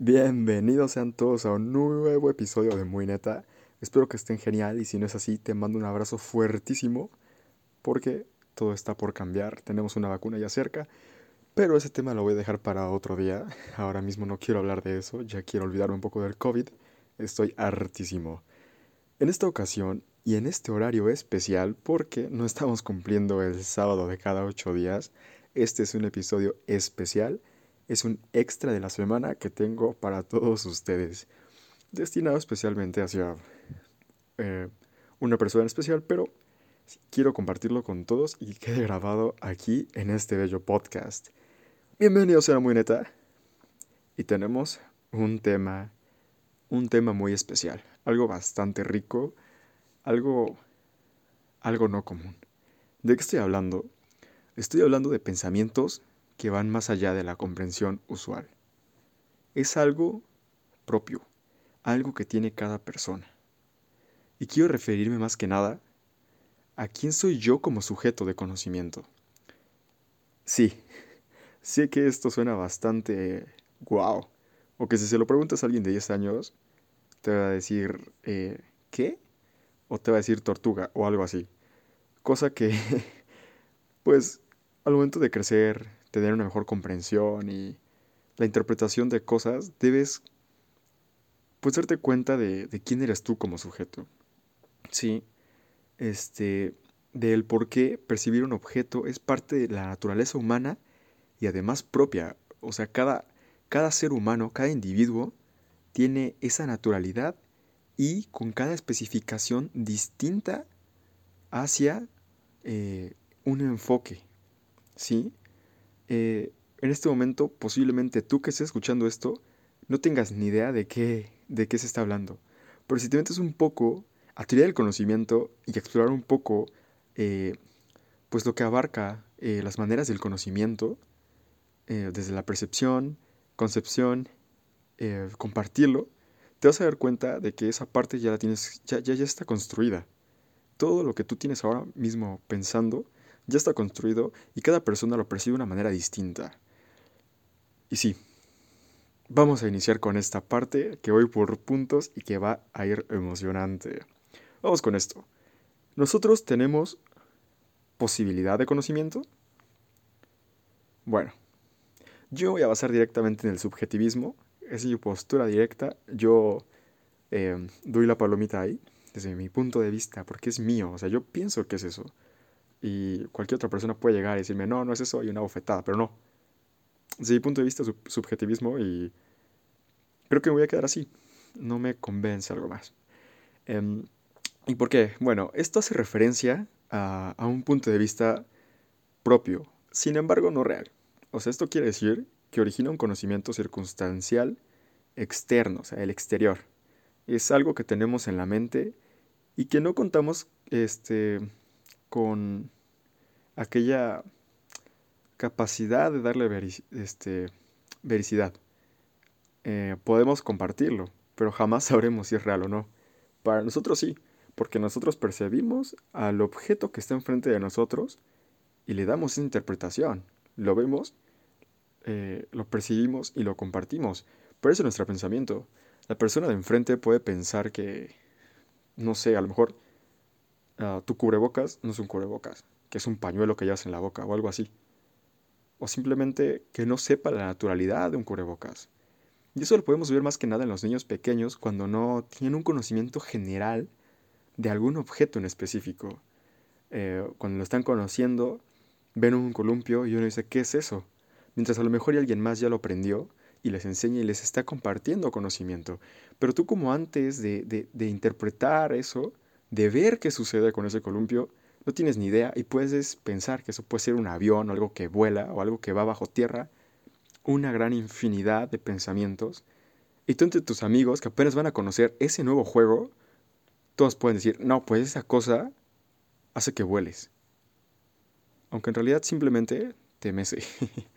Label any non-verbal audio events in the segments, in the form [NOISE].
Bienvenidos sean todos a un nuevo episodio de Muy Neta. Espero que estén genial y si no es así, te mando un abrazo fuertísimo porque todo está por cambiar. Tenemos una vacuna ya cerca, pero ese tema lo voy a dejar para otro día. Ahora mismo no quiero hablar de eso, ya quiero olvidarme un poco del COVID. Estoy hartísimo. En esta ocasión y en este horario especial, porque no estamos cumpliendo el sábado de cada ocho días, este es un episodio especial es un extra de la semana que tengo para todos ustedes, destinado especialmente hacia eh, una persona especial, pero quiero compartirlo con todos y quede grabado aquí en este bello podcast. Bienvenidos a Muy Neta. Y tenemos un tema, un tema muy especial, algo bastante rico, algo, algo no común. ¿De qué estoy hablando? Estoy hablando de pensamientos que van más allá de la comprensión usual. Es algo propio, algo que tiene cada persona. Y quiero referirme más que nada a quién soy yo como sujeto de conocimiento. Sí, [LAUGHS] sé que esto suena bastante guau, o que si se lo preguntas a alguien de 10 años, te va a decir, eh, ¿qué? O te va a decir tortuga o algo así. Cosa que, [LAUGHS] pues, al momento de crecer, tener una mejor comprensión y la interpretación de cosas, debes pues darte cuenta de, quién eres tú como sujeto. Sí, este, del por qué percibir un objeto es parte de la naturaleza humana y además propia. O sea, cada, cada ser humano, cada individuo tiene esa naturalidad y con cada especificación distinta hacia eh, un enfoque. ¿Sí? Eh, en este momento posiblemente tú que estés escuchando esto no tengas ni idea de qué, de qué se está hablando. Pero si te metes un poco a teoría del conocimiento y explorar un poco eh, pues lo que abarca eh, las maneras del conocimiento, desde la percepción, concepción, compartirlo, te vas a dar cuenta de que esa parte ya la tienes, ya, ya, ya está construida. Todo lo que tú tienes ahora mismo pensando ya está construido y cada persona lo percibe de una manera distinta. Y sí, vamos a iniciar con esta parte que voy por puntos y que va a ir emocionante. Vamos con esto. ¿Nosotros tenemos posibilidad de conocimiento? Bueno, yo voy a basar directamente en el subjetivismo, es mi postura directa, yo eh, doy la palomita ahí, desde mi punto de vista, porque es mío, o sea, yo pienso que es eso y cualquier otra persona puede llegar y decirme, no, no es eso, y una bofetada, pero no. Desde mi punto de vista, subjetivismo y creo que me voy a quedar así. No me convence algo más. Em, ¿Y por qué? Bueno, esto hace referencia a, a un punto de vista propio, sin embargo no real. O sea, esto quiere decir que origina un conocimiento circunstancial externo, o sea, el exterior. Es algo que tenemos en la mente y que no contamos este, con aquella capacidad de darle este, vericidad. Eh, podemos compartirlo, pero jamás sabremos si es real o no. Para nosotros sí, porque nosotros percibimos al objeto que está enfrente de nosotros y le damos interpretación. Lo vemos, eh, lo percibimos y lo compartimos. Pero eso es nuestro pensamiento. La persona de enfrente puede pensar que, no sé, a lo mejor uh, tu cubrebocas no es un cubrebocas, que es un pañuelo que llevas en la boca o algo así. O simplemente que no sepa la naturalidad de un cubrebocas. Y eso lo podemos ver más que nada en los niños pequeños cuando no tienen un conocimiento general de algún objeto en específico. Eh, cuando lo están conociendo, ven un columpio y uno dice, ¿qué es eso? Mientras a lo mejor alguien más ya lo aprendió y les enseña y les está compartiendo conocimiento. Pero tú como antes de, de, de interpretar eso, de ver qué sucede con ese columpio, no tienes ni idea y puedes pensar que eso puede ser un avión o algo que vuela o algo que va bajo tierra, una gran infinidad de pensamientos. Y tú entre tus amigos que apenas van a conocer ese nuevo juego, todos pueden decir, no, pues esa cosa hace que vueles. Aunque en realidad simplemente te mece.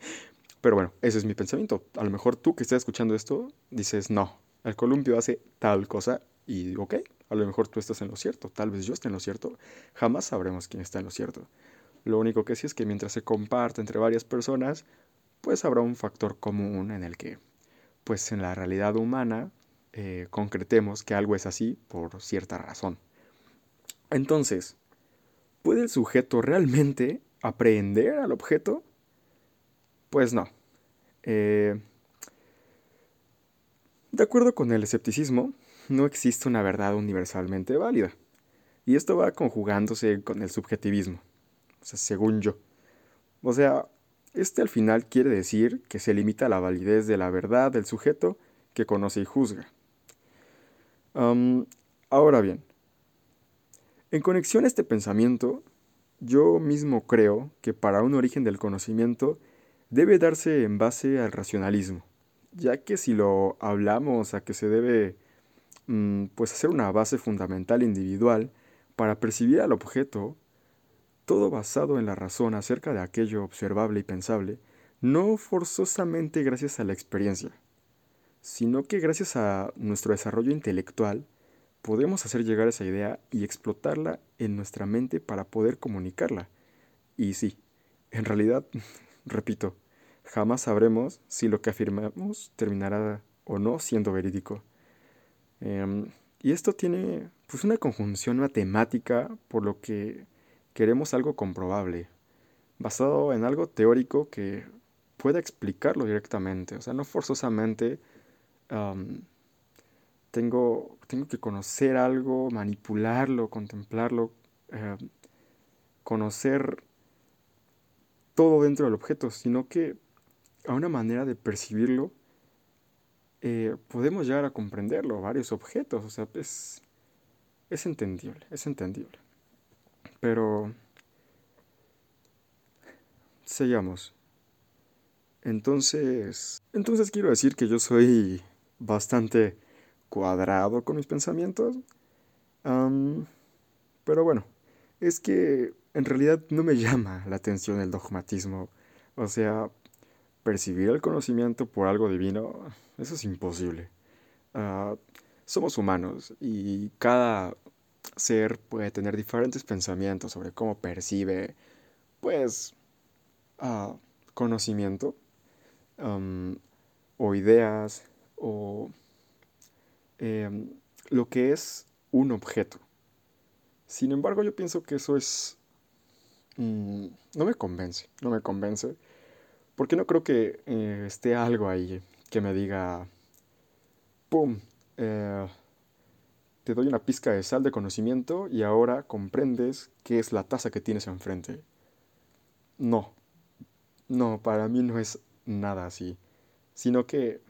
[LAUGHS] Pero bueno, ese es mi pensamiento. A lo mejor tú que estás escuchando esto dices, no, el columpio hace tal cosa y ok, a lo mejor tú estás en lo cierto, tal vez yo esté en lo cierto, jamás sabremos quién está en lo cierto. Lo único que sí es que mientras se comparte entre varias personas, pues habrá un factor común en el que pues en la realidad humana eh, concretemos que algo es así por cierta razón. Entonces, ¿puede el sujeto realmente aprehender al objeto? Pues no. Eh, de acuerdo con el escepticismo, no existe una verdad universalmente válida. Y esto va conjugándose con el subjetivismo, o sea, según yo. O sea, este al final quiere decir que se limita a la validez de la verdad del sujeto que conoce y juzga. ahora bien, en conexión a este pensamiento, yo mismo creo que para un origen del conocimiento debe darse en base al racionalismo, ya que si lo hablamos a que se debe pues hacer una base fundamental individual para percibir al objeto todo basado en la razón acerca de aquello observable y pensable, no forzosamente gracias a la experiencia, sino que gracias a nuestro desarrollo intelectual podemos hacer llegar esa idea y explotarla en nuestra mente para poder comunicarla. Y sí, en realidad, [LAUGHS] repito, jamás sabremos si lo que afirmamos terminará o no siendo verídico. Em, y esto tiene pues una conjunción matemática por lo que queremos algo comprobable, basado en algo teórico que pueda explicarlo directamente. O sea, no forzosamente tengo, tengo que conocer algo, manipularlo, contemplarlo, eh, conocer todo dentro del objeto, sino que a una manera de percibirlo eh, podemos llegar a comprenderlo, varios objetos, o sea, es, es entendible, es entendible. Pero... Seguimos. Entonces... Entonces quiero decir que yo soy bastante cuadrado con mis pensamientos. pero bueno, es que en realidad no me [LAUGHS] llama la atención el dogmatismo. O sea, percibir el conocimiento por algo divino, eso es imposible. Ah, somos humanos y cada ser puede tener diferentes pensamientos sobre cómo percibe, pues, uh, conocimiento o ideas o em, lo que es un objeto. Sin embargo, yo pienso que eso es... Mm, no me convence, no me convence, porque no creo que eh, esté algo ahí que me diga, ¡pum! Eh, te doy una pizca de sal de conocimiento y ahora comprendes qué es la taza que tienes enfrente. No, no, para mí no es nada así, sino que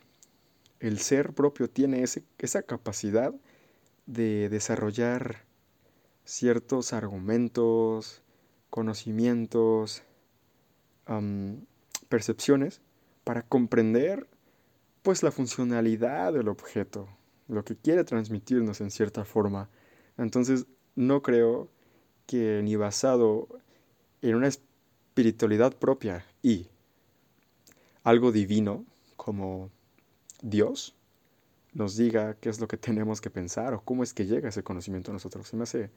el ser propio tiene ese, esa capacidad de desarrollar ciertos argumentos, conocimientos, percepciones para comprender pues la funcionalidad del objeto, lo que quiere transmitirnos en cierta forma. Entonces, no creo que ni basado en una espiritualidad propia y algo divino como Dios nos diga qué es lo que tenemos que pensar o cómo es que llega ese conocimiento a nosotros. Se me hace...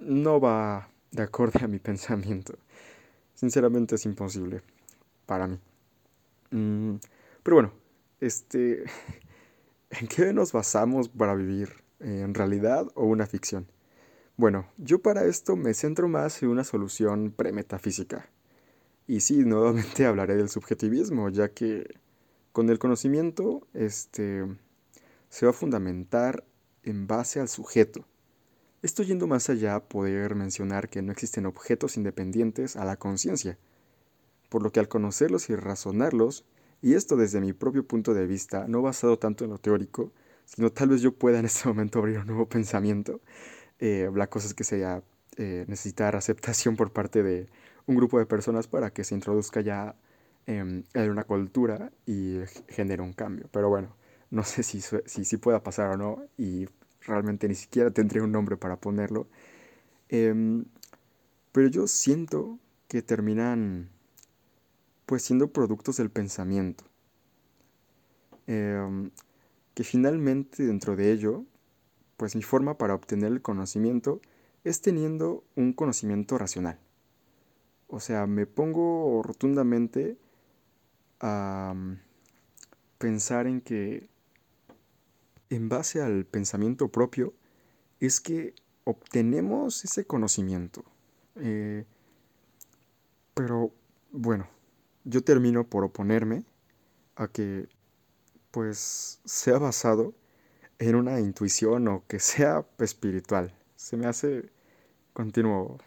no va de acuerdo a mi [LAUGHS] pensamiento. Sinceramente es imposible para mí. Mm, pero bueno, este... [LAUGHS] ¿En qué nos basamos para vivir? ¿En realidad o una ficción? Bueno, yo para esto me centro más en una solución premetafísica. Y sí, nuevamente [LAUGHS] hablaré del subjetivismo, ya que con el conocimiento este, se va a fundamentar en base al sujeto. Esto yendo más allá, poder mencionar que no existen objetos independientes a la conciencia, por lo que al conocerlos y razonarlos, y esto desde mi propio punto de vista, no basado tanto en lo teórico, sino tal vez yo pueda en este [LAUGHS] momento abrir un nuevo pensamiento. Eh, la cosa es que sea eh, necesitar aceptación por parte de un grupo de personas para que se introduzca ya en una cultura y genere un cambio. Pero bueno, no sé si, si, si pueda pasar o no y realmente ni siquiera tendré un nombre para ponerlo. Em, pero yo siento que terminan pues siendo productos del pensamiento. Em, que finalmente dentro de ello, pues mi forma para obtener el conocimiento es teniendo un conocimiento racional. O sea, me pongo rotundamente a mm, pensar en que en base al pensamiento propio es que obtenemos ese conocimiento. Eh, pero bueno, yo termino por oponerme a que pues sea basado en una intuición o que sea espiritual. Se me hace continuo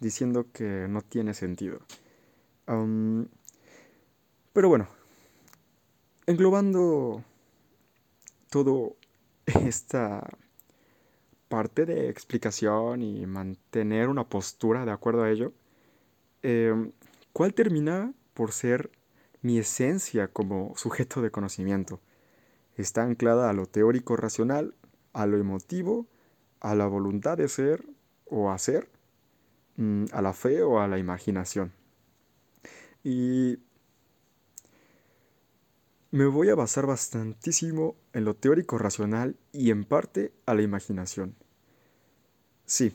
diciendo que no tiene sentido. pero bueno, englobando todo esta parte de explicación y mantener una postura de acuerdo a ello, em, ¿cuál termina por ser mi esencia como sujeto de conocimiento? Está anclada a lo teórico racional, a lo emotivo, a la voluntad de ser o hacer, mm, a la fe o a la imaginación. Y me voy a basar bastantísimo en lo teórico racional y en parte a la imaginación. Sí,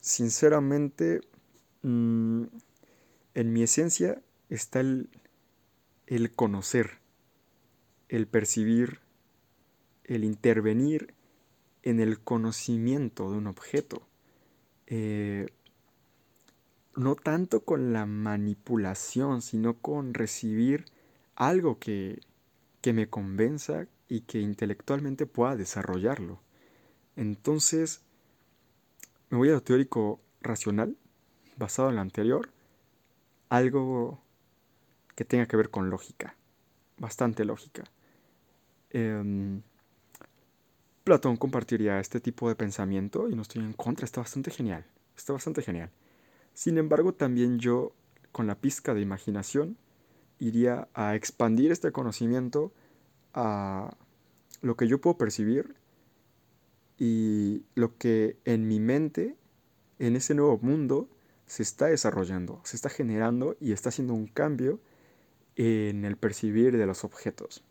sinceramente, mm, en mi esencia está el, el conocer, el percibir, el intervenir en el conocimiento de un objeto. Eh, no tanto con la manipulación, sino con recibir algo que, que me convenza y que intelectualmente pueda desarrollarlo. Entonces, me voy a lo teórico racional, basado en lo anterior, algo que tenga que ver con lógica, bastante lógica. Em, Platón compartiría este tipo de pensamiento y no estoy en contra, está bastante genial, está bastante genial. Sin embargo, también yo, con la pizca de imaginación, iría a expandir este conocimiento a lo que yo puedo percibir y lo que en mi mente, en ese nuevo mundo, se está desarrollando, se está generando y está haciendo un cambio en el percibir de los objetos.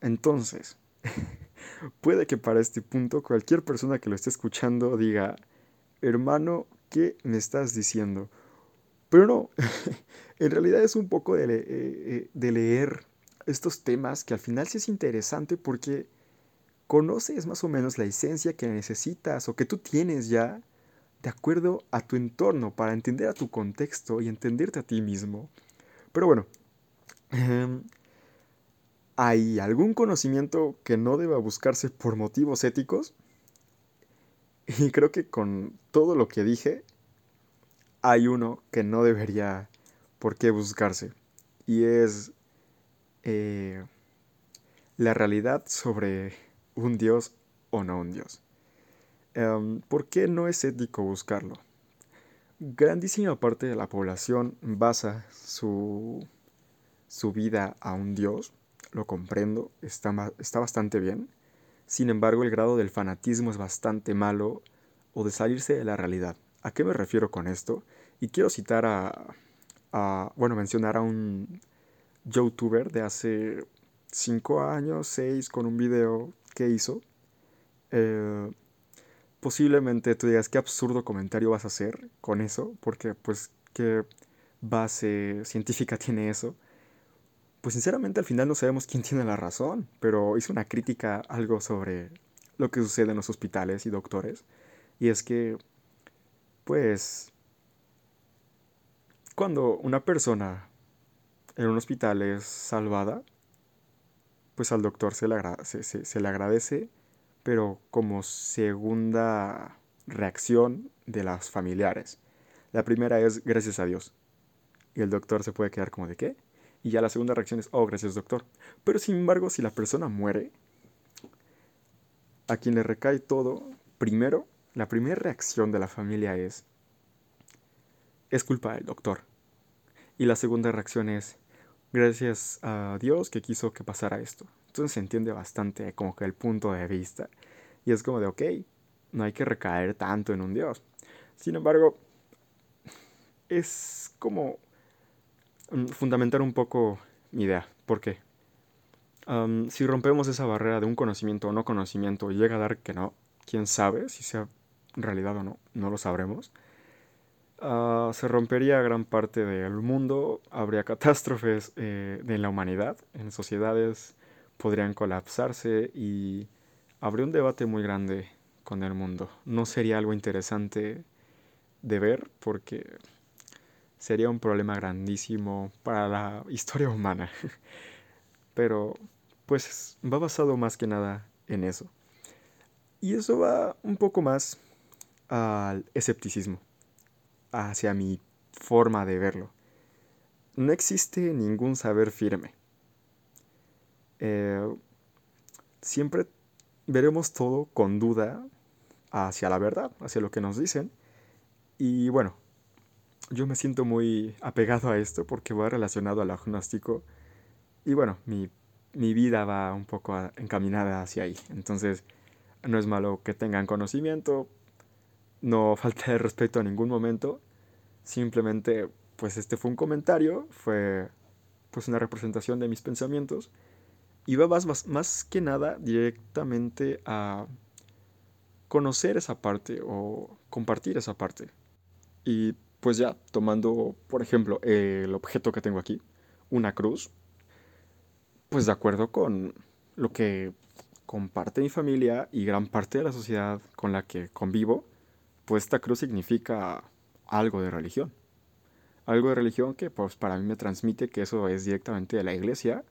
Entonces, [LAUGHS] puede que para este punto cualquier persona que lo esté escuchando diga, hermano, ¿qué me estás diciendo? Pero no, [LAUGHS] en realidad es un poco de, eh, eh, de, leer estos temas que al final sí es interesante porque conoces más o menos la esencia que necesitas o que tú tienes ya de acuerdo a tu entorno para entender a tu contexto y entenderte a ti mismo. Pero bueno, em, ¿hay algún conocimiento que no deba buscarse por motivos éticos? Y creo que con todo lo que dije, hay uno que no debería por qué buscarse. Y es eh, la realidad sobre un Dios o no un Dios. Em, ¿Por qué no es ético buscarlo? Grandísima parte de la población basa su, su vida a un Dios, lo comprendo, está, está bastante bien. Sin embargo, el grado del fanatismo es bastante malo o de salirse de la realidad. ¿A qué me refiero con esto? Y quiero citar a, bueno, mencionar a un youtuber de hace 5 años, 6, con un video que hizo. Eh, posiblemente tú digas, qué absurdo comentario vas a hacer con eso, porque pues, ¿qué base científica [LAUGHS] tiene eso? Pues sinceramente al final no sabemos quién tiene la razón, pero hizo una crítica algo sobre lo que sucede en los hospitales y doctores. Y es que, pues, cuando una persona en un hospital es salvada, pues al doctor se le, agradece, pero como segunda reacción de las familiares. La primera es gracias a Dios. Y el doctor se puede quedar como de qué. Y ya la segunda reacción es, oh, gracias doctor. Pero sin embargo, si la persona muere, a quien le recae todo, primero, la primera reacción de la familia es, es culpa del doctor. Y la segunda reacción es, gracias a Dios que quiso que pasara esto. Entonces se entiende bastante como que el punto de vista. Y es como de, ok, no hay que recaer tanto en un Dios. Sin embargo, es como mm, fundamentar un poco mi idea. ¿Por qué? si rompemos esa barrera de un conocimiento o no conocimiento y llega a dar que no, quién sabe si sea realidad o no, no lo sabremos. Ah, se rompería gran parte del mundo, habría catástrofes eh, en la humanidad, en sociedades podrían colapsarse y habría un debate muy grande con el mundo. No sería algo interesante de ver porque sería un problema grandísimo para la historia humana. [LAUGHS] Pero pues va basado más que nada en eso. Y eso va un poco más al escepticismo, hacia mi forma de verlo. No existe ningún saber firme. Eh, siempre veremos todo con duda hacia la verdad, hacia lo que nos dicen. Y bueno, yo me siento muy apegado a esto porque va relacionado al agnóstico. Y bueno, mi, mi vida va un poco encaminada hacia ahí. Entonces, no es malo que tengan conocimiento, no falta de respeto a ningún momento. Simplemente, pues este fue un comentario, fue pues una representación de mis pensamientos. Y va más, más que nada directamente a conocer esa parte o compartir esa parte. Y pues ya, tomando, por ejemplo, el objeto que tengo aquí, una cruz, pues de acuerdo con lo que comparte mi familia y gran parte de la sociedad con la que convivo, pues esta cruz significa algo de religión. Algo de religión que pues para mí me transmite que eso es directamente de la iglesia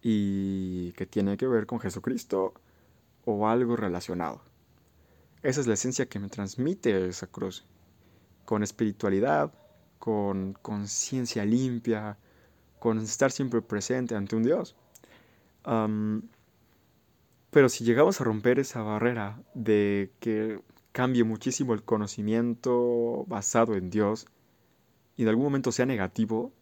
y que tiene que ver con Jesucristo o algo relacionado. Esa es la esencia que me transmite esa cruz. Con espiritualidad, con conciencia limpia, con estar siempre presente ante un Dios. pero si llegamos a romper esa barrera de que cambie muchísimo el conocimiento basado en Dios y en algún momento sea negativo,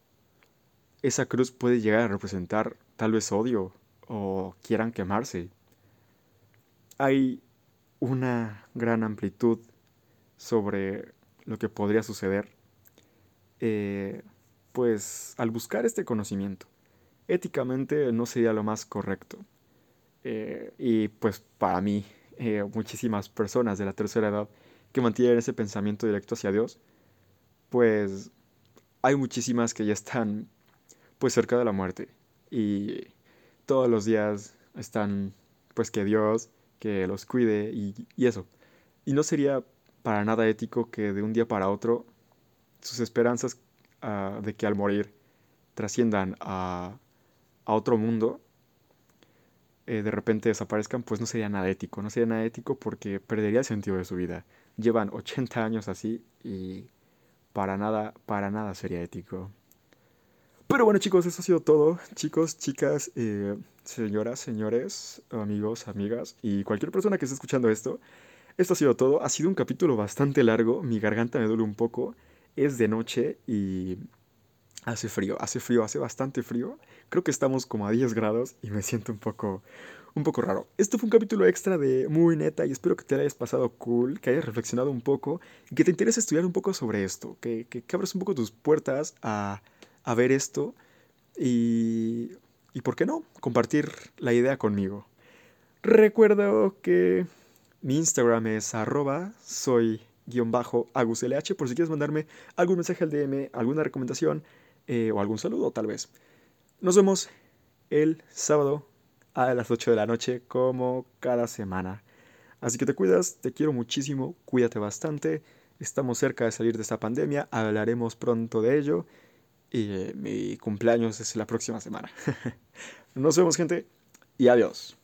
esa cruz puede llegar a representar tal vez odio o quieran quemarse. Hay una gran amplitud sobre lo que podría suceder, eh, pues al buscar este conocimiento, éticamente no sería lo más correcto. Eh, y pues para mí eh, muchísimas personas de la tercera edad que mantienen ese pensamiento directo hacia Dios, pues hay muchísimas que ya están pues cerca de la muerte y todos los días están pues que Dios que los cuide y, eso. Y no sería para nada ético que de un día para otro sus esperanzas ah, de que al morir trasciendan a, a otro mundo eh, de repente desaparezcan, pues no sería nada ético. No sería nada ético porque perdería el sentido de su vida. Llevan 80 años así y para nada, para nada sería ético. Pero bueno chicos, eso ha sido todo. Chicos, chicas, eh, señoras, señores, amigos, amigas y cualquier persona que esté escuchando esto. Esto ha sido todo. Ha sido un capítulo bastante largo. Mi garganta me duele un poco. Es de noche y Hace frío, hace frío, hace bastante frío. Creo que estamos como a 10 grados y me siento un poco, un poco raro. Esto fue un capítulo extra de muy neta y espero que te hayas pasado cool, que hayas reflexionado un poco y que te interese estudiar un poco sobre esto, que, que, abras un poco tus puertas a, a ver esto y, y, ¿por qué no? Compartir la idea conmigo. Recuerdo que mi Instagram es arroba soy guion bajo aguslh por si quieres mandarme algún mensaje al DM, alguna recomendación eh, o algún saludo tal vez. Nos vemos el sábado a las 8 de la noche como cada semana. Así que te cuidas, te quiero muchísimo, cuídate bastante. Estamos cerca de salir de esta pandemia, hablaremos pronto de ello. Y eh, mi cumpleaños es la próxima semana. [LAUGHS] Nos vemos gente y adiós.